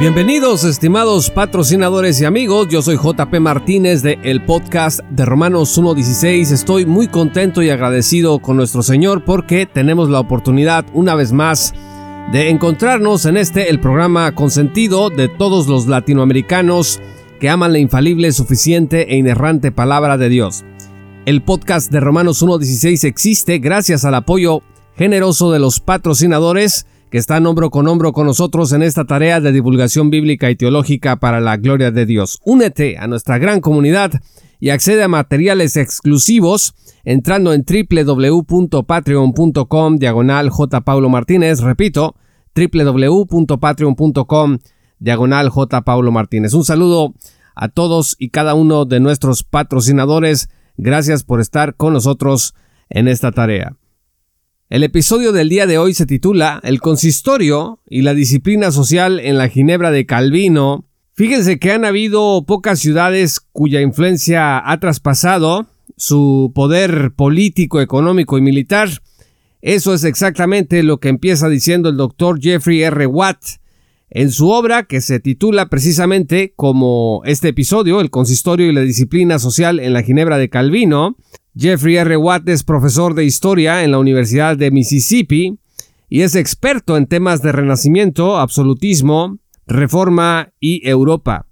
Bienvenidos estimados patrocinadores y amigos, yo soy JP Martínez de el podcast de Romanos 1.16. Estoy muy contento y agradecido con nuestro Señor porque tenemos la oportunidad una vez más de encontrarnos en este el programa consentido de todos los latinoamericanos que aman la infalible, suficiente e inerrante palabra de Dios. El podcast de Romanos 1.16 existe gracias al apoyo generoso de los patrocinadores que están hombro con hombro con nosotros en esta tarea de divulgación bíblica y teológica para la gloria de Dios. Únete a nuestra gran comunidad y accede a materiales exclusivos entrando en www.patreon.com diagonal J. Paulo Martínez. Repito, www.patreon.com diagonal J. Paulo Martínez. Un saludo a todos y cada uno de nuestros patrocinadores. Gracias por estar con nosotros en esta tarea. El episodio del día de hoy se titula El consistorio y la disciplina social en la Ginebra de Calvino. Fíjense que han habido pocas ciudades cuya influencia ha traspasado su poder político, económico y militar. Eso es exactamente lo que empieza diciendo el doctor Jeffrey R. Watt en su obra que se titula precisamente como este episodio, El consistorio y la disciplina social en la Ginebra de Calvino. Jeffrey R. Watt es profesor de historia en la Universidad de Mississippi y es experto en temas de renacimiento, absolutismo, reforma y Europa.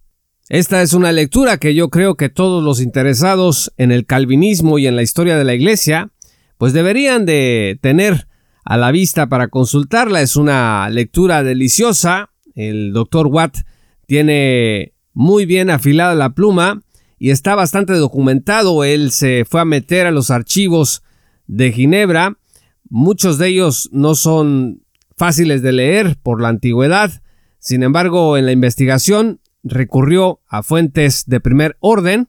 Esta es una lectura que yo creo que todos los interesados en el calvinismo y en la historia de la Iglesia pues deberían de tener a la vista para consultarla. Es una lectura deliciosa. El doctor Watt tiene muy bien afilada la pluma y está bastante documentado. Él se fue a meter a los archivos de Ginebra. Muchos de ellos no son fáciles de leer por la antigüedad. Sin embargo, en la investigación recurrió a fuentes de primer orden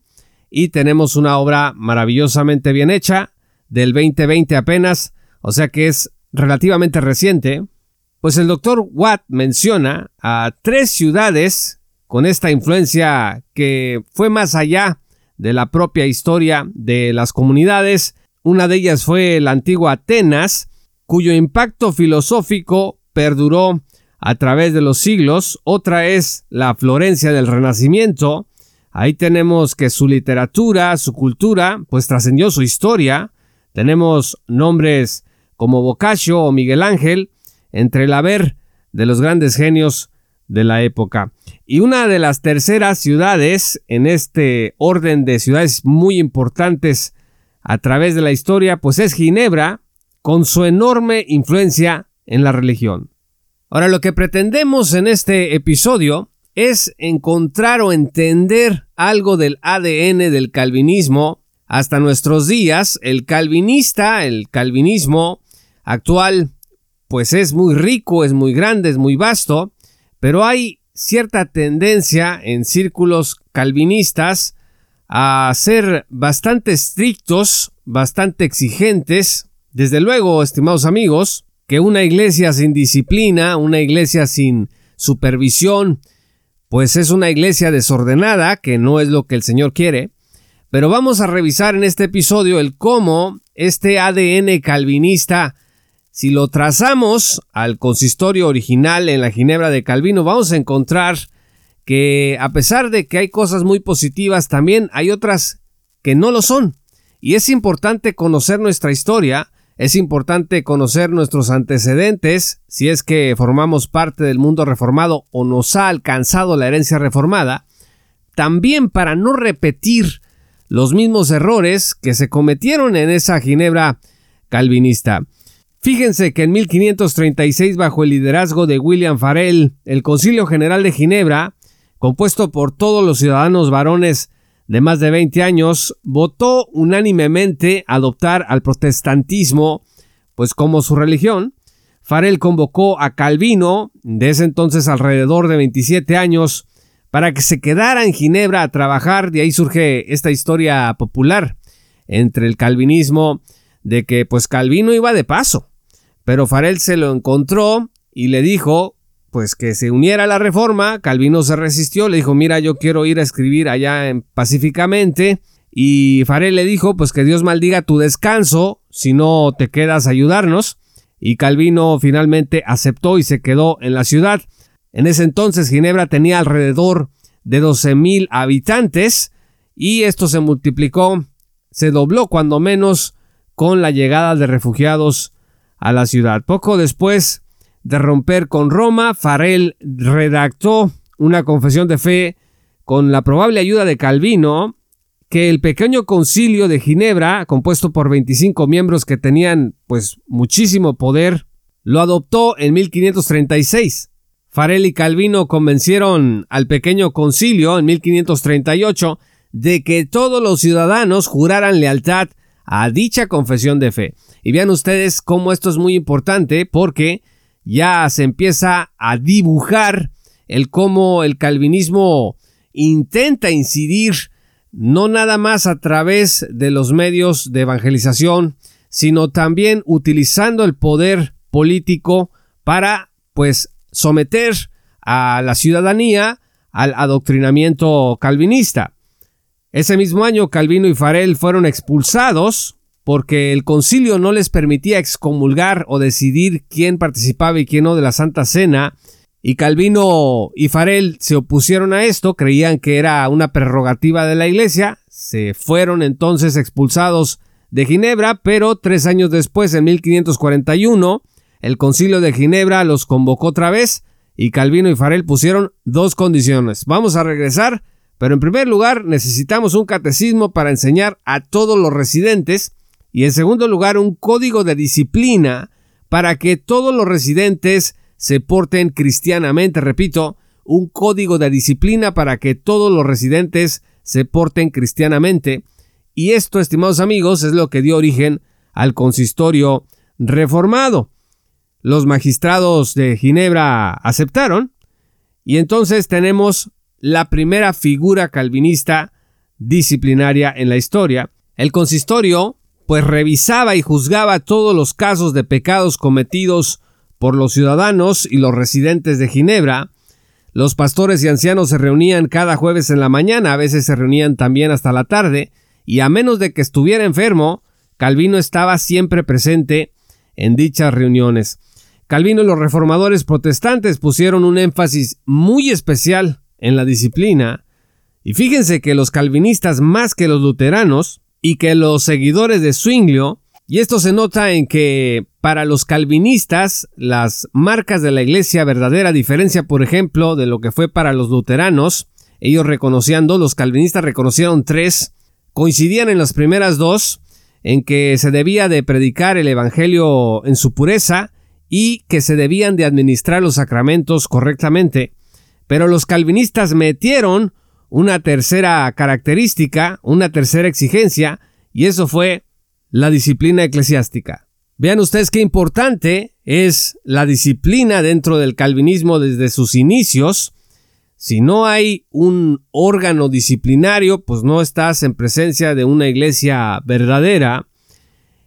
y tenemos una obra maravillosamente bien hecha del 2020 apenas, o sea que es relativamente reciente. Pues el doctor Watt menciona a tres ciudades con esta influencia que fue más allá de la propia historia de las comunidades. Una de ellas fue la antigua Atenas, cuyo impacto filosófico perduró a través de los siglos. Otra es la Florencia del Renacimiento. Ahí tenemos que su literatura, su cultura, pues trascendió su historia. Tenemos nombres como Boccaccio o Miguel Ángel, entre el haber de los grandes genios de la época. Y una de las terceras ciudades en este orden de ciudades muy importantes a través de la historia, pues es Ginebra, con su enorme influencia en la religión. Ahora lo que pretendemos en este episodio es encontrar o entender algo del ADN del calvinismo hasta nuestros días. El calvinista, el calvinismo actual, pues es muy rico, es muy grande, es muy vasto, pero hay cierta tendencia en círculos calvinistas a ser bastante estrictos, bastante exigentes. Desde luego, estimados amigos, que una iglesia sin disciplina, una iglesia sin supervisión, pues es una iglesia desordenada, que no es lo que el Señor quiere. Pero vamos a revisar en este episodio el cómo este ADN calvinista si lo trazamos al consistorio original en la Ginebra de Calvino, vamos a encontrar que a pesar de que hay cosas muy positivas, también hay otras que no lo son. Y es importante conocer nuestra historia, es importante conocer nuestros antecedentes, si es que formamos parte del mundo reformado o nos ha alcanzado la herencia reformada, también para no repetir los mismos errores que se cometieron en esa Ginebra calvinista. Fíjense que en 1536, bajo el liderazgo de William Farel, el Concilio General de Ginebra, compuesto por todos los ciudadanos varones de más de 20 años, votó unánimemente adoptar al protestantismo, pues como su religión. Farel convocó a Calvino, de ese entonces alrededor de 27 años, para que se quedara en Ginebra a trabajar, de ahí surge esta historia popular entre el calvinismo de que pues Calvino iba de paso. Pero Farel se lo encontró y le dijo pues que se uniera a la reforma. Calvino se resistió, le dijo, mira, yo quiero ir a escribir allá en pacíficamente. Y Farel le dijo, pues que Dios maldiga tu descanso si no te quedas a ayudarnos. Y Calvino finalmente aceptó y se quedó en la ciudad. En ese entonces Ginebra tenía alrededor de 12.000 habitantes y esto se multiplicó, se dobló cuando menos con la llegada de refugiados a la ciudad. Poco después de romper con Roma, Farel redactó una confesión de fe con la probable ayuda de Calvino, que el pequeño concilio de Ginebra, compuesto por 25 miembros que tenían pues muchísimo poder, lo adoptó en 1536. Farel y Calvino convencieron al pequeño concilio en 1538 de que todos los ciudadanos juraran lealtad a dicha confesión de fe. Y vean ustedes cómo esto es muy importante porque ya se empieza a dibujar el cómo el calvinismo intenta incidir no nada más a través de los medios de evangelización, sino también utilizando el poder político para pues someter a la ciudadanía al adoctrinamiento calvinista. Ese mismo año Calvino y Farel fueron expulsados porque el concilio no les permitía excomulgar o decidir quién participaba y quién no de la Santa Cena, y Calvino y Farel se opusieron a esto, creían que era una prerrogativa de la Iglesia, se fueron entonces expulsados de Ginebra, pero tres años después, en 1541, el concilio de Ginebra los convocó otra vez y Calvino y Farel pusieron dos condiciones. Vamos a regresar, pero en primer lugar necesitamos un catecismo para enseñar a todos los residentes y en segundo lugar un código de disciplina para que todos los residentes se porten cristianamente, repito, un código de disciplina para que todos los residentes se porten cristianamente. Y esto, estimados amigos, es lo que dio origen al consistorio reformado. Los magistrados de Ginebra aceptaron y entonces tenemos la primera figura calvinista disciplinaria en la historia. El consistorio pues revisaba y juzgaba todos los casos de pecados cometidos por los ciudadanos y los residentes de Ginebra. Los pastores y ancianos se reunían cada jueves en la mañana, a veces se reunían también hasta la tarde, y a menos de que estuviera enfermo, Calvino estaba siempre presente en dichas reuniones. Calvino y los reformadores protestantes pusieron un énfasis muy especial en la disciplina, y fíjense que los calvinistas más que los luteranos y que los seguidores de Zwinglio, y esto se nota en que para los calvinistas las marcas de la iglesia verdadera, diferencia por ejemplo de lo que fue para los luteranos, ellos reconociendo, los calvinistas reconocieron tres, coincidían en las primeras dos, en que se debía de predicar el evangelio en su pureza y que se debían de administrar los sacramentos correctamente. Pero los calvinistas metieron una tercera característica, una tercera exigencia, y eso fue la disciplina eclesiástica. Vean ustedes qué importante es la disciplina dentro del calvinismo desde sus inicios. Si no hay un órgano disciplinario, pues no estás en presencia de una iglesia verdadera.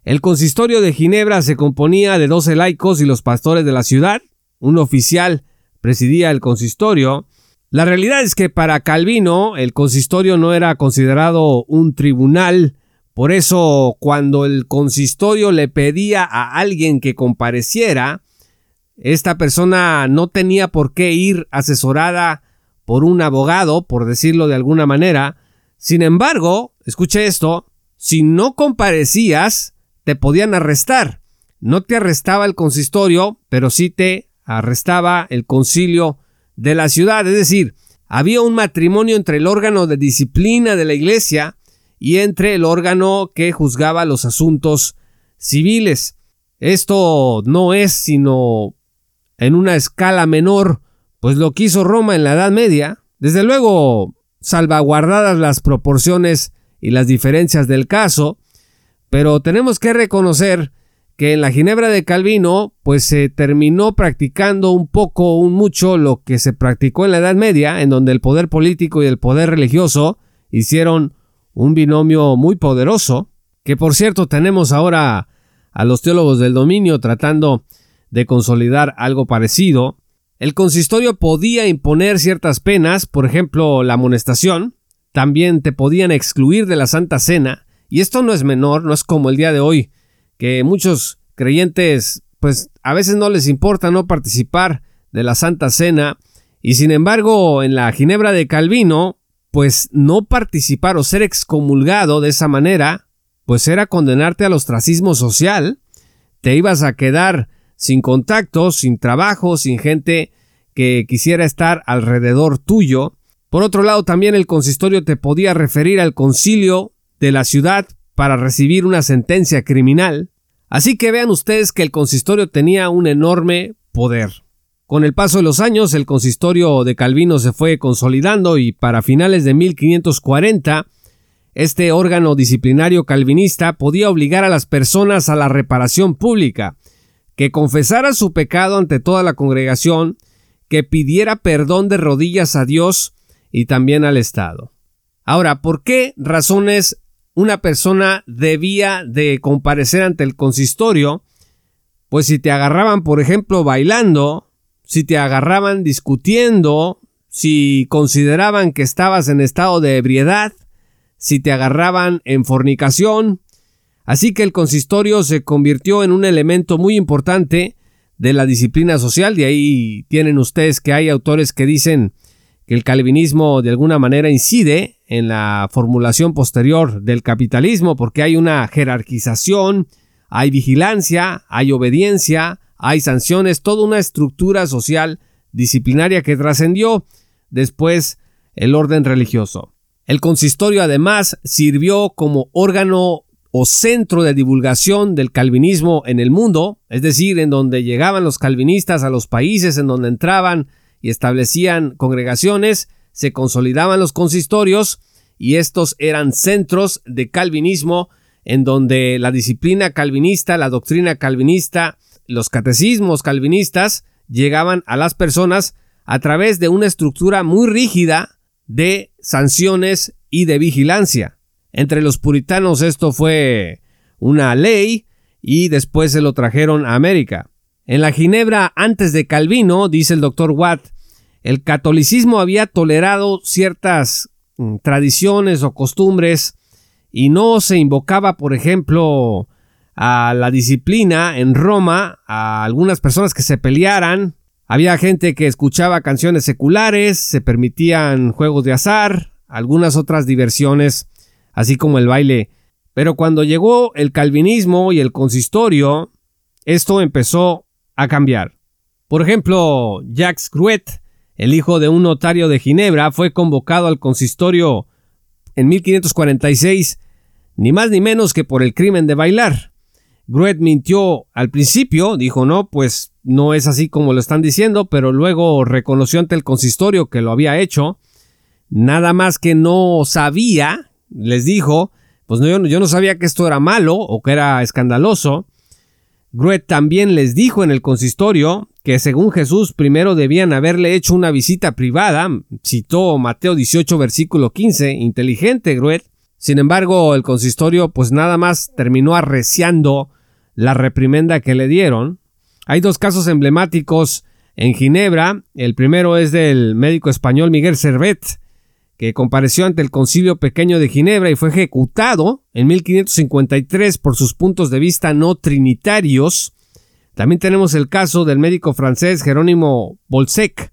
El consistorio de Ginebra se componía de doce laicos y los pastores de la ciudad. Un oficial presidía el consistorio la realidad es que para Calvino el consistorio no era considerado un tribunal, por eso cuando el consistorio le pedía a alguien que compareciera, esta persona no tenía por qué ir asesorada por un abogado, por decirlo de alguna manera. Sin embargo, escuche esto, si no comparecías, te podían arrestar. No te arrestaba el consistorio, pero sí te arrestaba el concilio de la ciudad, es decir, había un matrimonio entre el órgano de disciplina de la iglesia y entre el órgano que juzgaba los asuntos civiles. Esto no es sino en una escala menor, pues lo que hizo Roma en la Edad Media, desde luego salvaguardadas las proporciones y las diferencias del caso, pero tenemos que reconocer que en la Ginebra de Calvino pues se terminó practicando un poco, un mucho lo que se practicó en la Edad Media, en donde el poder político y el poder religioso hicieron un binomio muy poderoso. que por cierto tenemos ahora a los teólogos del dominio tratando de consolidar algo parecido, el consistorio podía imponer ciertas penas, por ejemplo la amonestación, también te podían excluir de la Santa Cena, y esto no es menor, no es como el día de hoy, que muchos creyentes pues a veces no les importa no participar de la Santa Cena, y sin embargo en la Ginebra de Calvino, pues no participar o ser excomulgado de esa manera, pues era condenarte al ostracismo social, te ibas a quedar sin contacto, sin trabajo, sin gente que quisiera estar alrededor tuyo. Por otro lado, también el consistorio te podía referir al concilio de la ciudad para recibir una sentencia criminal. Así que vean ustedes que el consistorio tenía un enorme poder. Con el paso de los años, el consistorio de Calvino se fue consolidando y para finales de 1540, este órgano disciplinario calvinista podía obligar a las personas a la reparación pública, que confesara su pecado ante toda la congregación, que pidiera perdón de rodillas a Dios y también al Estado. Ahora, ¿por qué razones una persona debía de comparecer ante el consistorio? Pues si te agarraban, por ejemplo, bailando, si te agarraban discutiendo, si consideraban que estabas en estado de ebriedad, si te agarraban en fornicación, Así que el consistorio se convirtió en un elemento muy importante de la disciplina social, de ahí tienen ustedes que hay autores que dicen que el calvinismo de alguna manera incide en la formulación posterior del capitalismo porque hay una jerarquización, hay vigilancia, hay obediencia, hay sanciones, toda una estructura social disciplinaria que trascendió después el orden religioso. El consistorio además sirvió como órgano o centro de divulgación del calvinismo en el mundo, es decir, en donde llegaban los calvinistas a los países en donde entraban y establecían congregaciones, se consolidaban los consistorios y estos eran centros de calvinismo en donde la disciplina calvinista, la doctrina calvinista, los catecismos calvinistas llegaban a las personas a través de una estructura muy rígida de sanciones y de vigilancia. Entre los puritanos esto fue una ley y después se lo trajeron a América. En la Ginebra antes de Calvino, dice el doctor Watt, el catolicismo había tolerado ciertas mm, tradiciones o costumbres y no se invocaba, por ejemplo, a la disciplina en Roma, a algunas personas que se pelearan. Había gente que escuchaba canciones seculares, se permitían juegos de azar, algunas otras diversiones así como el baile. Pero cuando llegó el calvinismo y el consistorio, esto empezó a cambiar. Por ejemplo, Jacques Gruet, el hijo de un notario de Ginebra, fue convocado al consistorio en 1546, ni más ni menos que por el crimen de bailar. Gruet mintió al principio, dijo no, pues no es así como lo están diciendo, pero luego reconoció ante el consistorio que lo había hecho, nada más que no sabía les dijo, pues no, yo, no sabía que esto era malo o que era escandaloso. Gruet también les dijo en el consistorio que según Jesús primero debían haberle hecho una visita privada, citó Mateo 18 versículo 15, inteligente Gruet. Sin embargo, el consistorio pues nada más terminó arreciando la reprimenda que le dieron. Hay dos casos emblemáticos en Ginebra. El primero es del médico español Miguel Servet, que compareció ante el Concilio Pequeño de Ginebra y fue ejecutado en 1553 por sus puntos de vista no trinitarios. También tenemos el caso del médico francés Jerónimo Bolsec,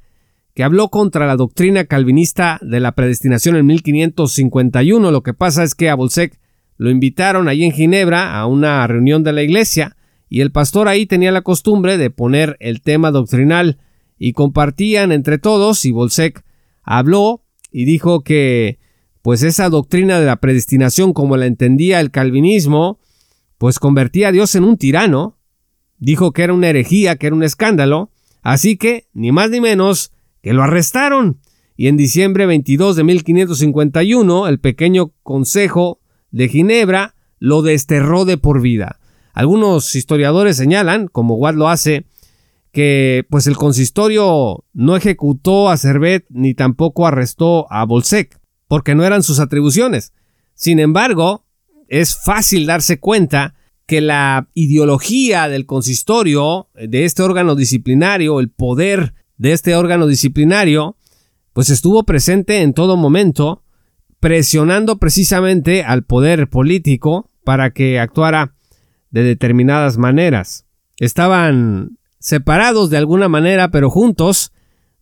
que habló contra la doctrina calvinista de la predestinación en 1551. Lo que pasa es que a Bolsec lo invitaron allí en Ginebra a una reunión de la iglesia y el pastor ahí tenía la costumbre de poner el tema doctrinal y compartían entre todos y Bolsec habló y dijo que pues esa doctrina de la predestinación como la entendía el calvinismo, pues convertía a Dios en un tirano, dijo que era una herejía, que era un escándalo, así que, ni más ni menos, que lo arrestaron. Y en diciembre 22 de 1551, el pequeño Consejo de Ginebra lo desterró de por vida. Algunos historiadores señalan, como Watt lo hace, que pues el consistorio no ejecutó a Servet ni tampoco arrestó a Bolsec, porque no eran sus atribuciones. Sin embargo, es fácil darse cuenta que la ideología del consistorio, de este órgano disciplinario, el poder de este órgano disciplinario, pues estuvo presente en todo momento, presionando precisamente al poder político para que actuara de determinadas maneras. Estaban separados de alguna manera, pero juntos,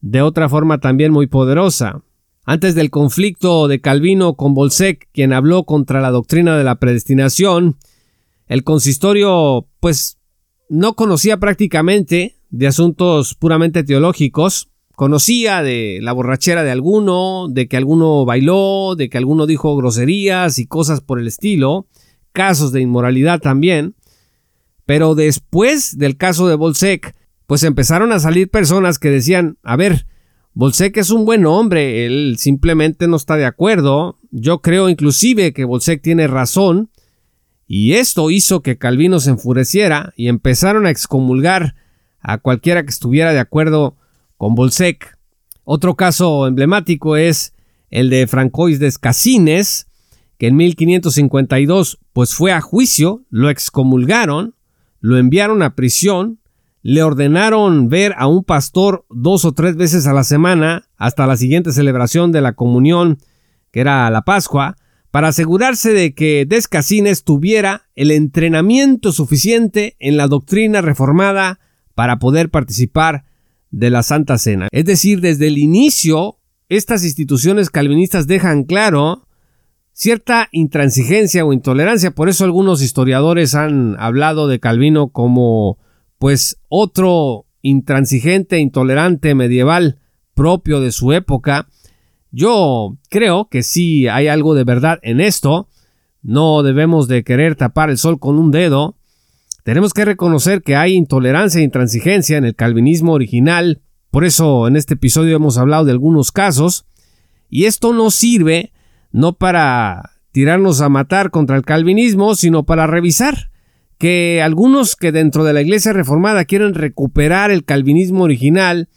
de otra forma también muy poderosa. Antes del conflicto de Calvino con Bolsec, quien habló contra la doctrina de la predestinación, el consistorio pues no conocía prácticamente de asuntos puramente teológicos, conocía de la borrachera de alguno, de que alguno bailó, de que alguno dijo groserías y cosas por el estilo, casos de inmoralidad también, pero después del caso de Bolsec, pues empezaron a salir personas que decían, a ver, Bolsec es un buen hombre, él simplemente no está de acuerdo, yo creo inclusive que Bolsec tiene razón, y esto hizo que Calvino se enfureciera y empezaron a excomulgar a cualquiera que estuviera de acuerdo con Bolsec. Otro caso emblemático es el de Francois de Escasines, que en 1552 pues fue a juicio, lo excomulgaron, lo enviaron a prisión, le ordenaron ver a un pastor dos o tres veces a la semana hasta la siguiente celebración de la comunión, que era la Pascua, para asegurarse de que Descasines tuviera el entrenamiento suficiente en la doctrina reformada para poder participar de la Santa Cena. Es decir, desde el inicio, estas instituciones calvinistas dejan claro cierta intransigencia o intolerancia. Por eso algunos historiadores han hablado de Calvino como pues otro intransigente, intolerante medieval propio de su época yo creo que sí hay algo de verdad en esto. No debemos de querer tapar el sol con un dedo. Tenemos que reconocer que hay intolerancia e intransigencia en el calvinismo original. Por eso en este episodio hemos hablado de algunos casos. Y esto no sirve no para tirarnos a matar contra el calvinismo, sino para revisar que algunos que dentro de la iglesia reformada quieren recuperar el calvinismo original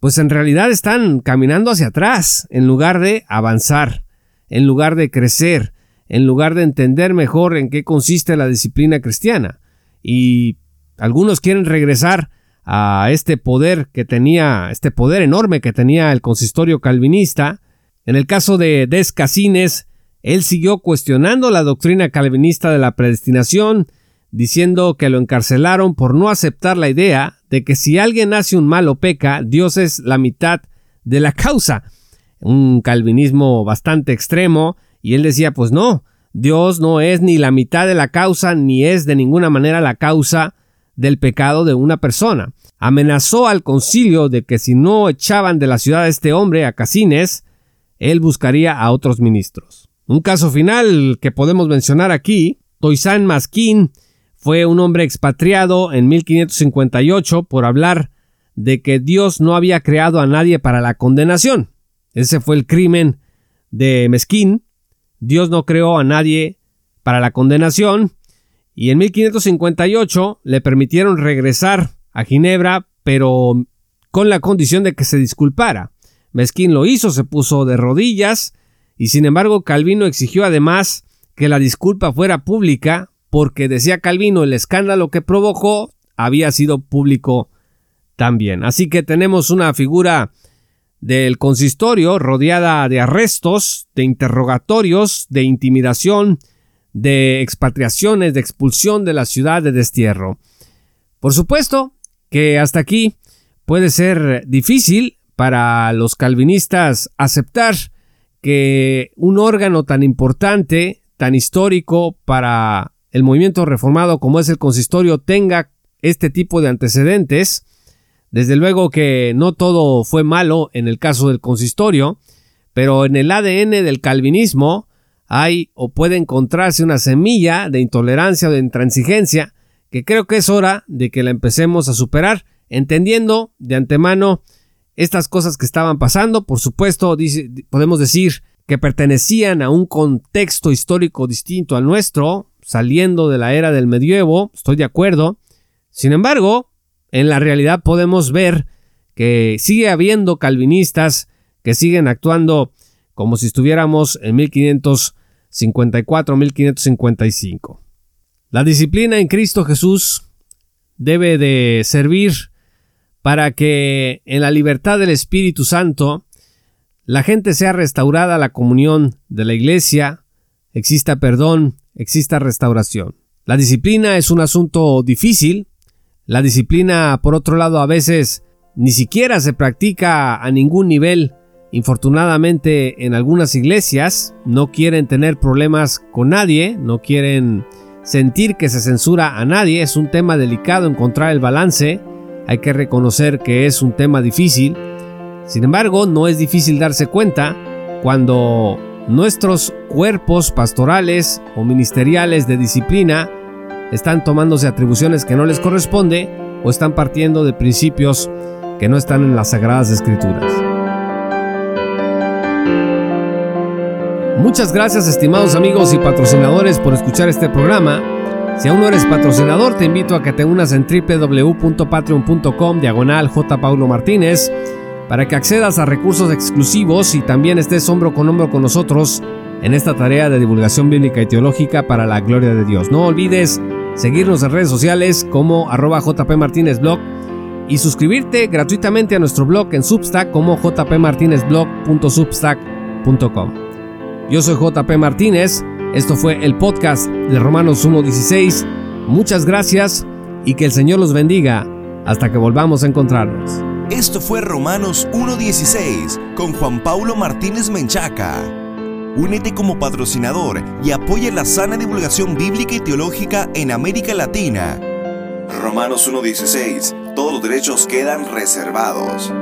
pues en realidad están caminando hacia atrás en lugar de avanzar, en lugar de crecer, en lugar de entender mejor en qué consiste la disciplina cristiana. Y algunos quieren regresar a este poder que tenía, este poder enorme que tenía el consistorio calvinista. En el caso de Descasines, él siguió cuestionando la doctrina calvinista de la predestinación, diciendo que lo encarcelaron por no aceptar la idea de que si alguien hace un mal o peca, Dios es la mitad de la causa. Un calvinismo bastante extremo, y él decía, pues no, Dios no es ni la mitad de la causa, ni es de ninguna manera la causa del pecado de una persona. Amenazó al concilio de que si no echaban de la ciudad a este hombre, a Casines, él buscaría a otros ministros. Un caso final que podemos mencionar aquí, Toisán Masquín, fue un hombre expatriado en 1558 por hablar de que Dios no había creado a nadie para la condenación. Ese fue el crimen de Mezquín. Dios no creó a nadie para la condenación y en 1558 le permitieron regresar a Ginebra, pero con la condición de que se disculpara. Mezquín lo hizo, se puso de rodillas y sin embargo Calvino exigió además que la disculpa fuera pública porque decía Calvino el escándalo que provocó había sido público también. Así que tenemos una figura del consistorio rodeada de arrestos, de interrogatorios, de intimidación, de expatriaciones, de expulsión de la ciudad de destierro. Por supuesto que hasta aquí puede ser difícil para los calvinistas aceptar que un órgano tan importante, tan histórico para el movimiento reformado como es el consistorio tenga este tipo de antecedentes. Desde luego que no todo fue malo en el caso del consistorio, pero en el ADN del calvinismo hay o puede encontrarse una semilla de intolerancia o de intransigencia que creo que es hora de que la empecemos a superar, entendiendo de antemano estas cosas que estaban pasando. Por supuesto, podemos decir que pertenecían a un contexto histórico distinto al nuestro, saliendo de la era del medievo, estoy de acuerdo. Sin embargo, en la realidad podemos ver que sigue habiendo calvinistas que siguen actuando como si estuviéramos en 1500 54.555. La disciplina en Cristo Jesús debe de servir para que en la libertad del Espíritu Santo la gente sea restaurada a la comunión de la iglesia, exista perdón, exista restauración. La disciplina es un asunto difícil. La disciplina, por otro lado, a veces ni siquiera se practica a ningún nivel. Infortunadamente, en algunas iglesias no quieren tener problemas con nadie, no quieren sentir que se censura a nadie. Es un tema delicado encontrar el balance. Hay que reconocer que es un tema difícil. Sin embargo, no es difícil darse cuenta cuando nuestros cuerpos pastorales o ministeriales de disciplina están tomándose atribuciones que no les corresponde o están partiendo de principios que no están en las sagradas escrituras. Muchas gracias estimados amigos y patrocinadores por escuchar este programa. Si aún no eres patrocinador, te invito a que te unas en www.patreon.com diagonal. Paulo Martínez para que accedas a recursos exclusivos y también estés hombro con hombro con nosotros en esta tarea de divulgación bíblica y teológica para la gloria de Dios. No olvides seguirnos en redes sociales como arroba jpmartinezblog y suscribirte gratuitamente a nuestro blog en Substack como jpmartinezblog.substack.com. Yo soy JP Martínez, esto fue el podcast de Romanos 1.16. Muchas gracias y que el Señor los bendiga hasta que volvamos a encontrarnos. Esto fue Romanos 1.16 con Juan Paulo Martínez Menchaca. Únete como patrocinador y apoya la sana divulgación bíblica y teológica en América Latina. Romanos 1.16. Todos los derechos quedan reservados.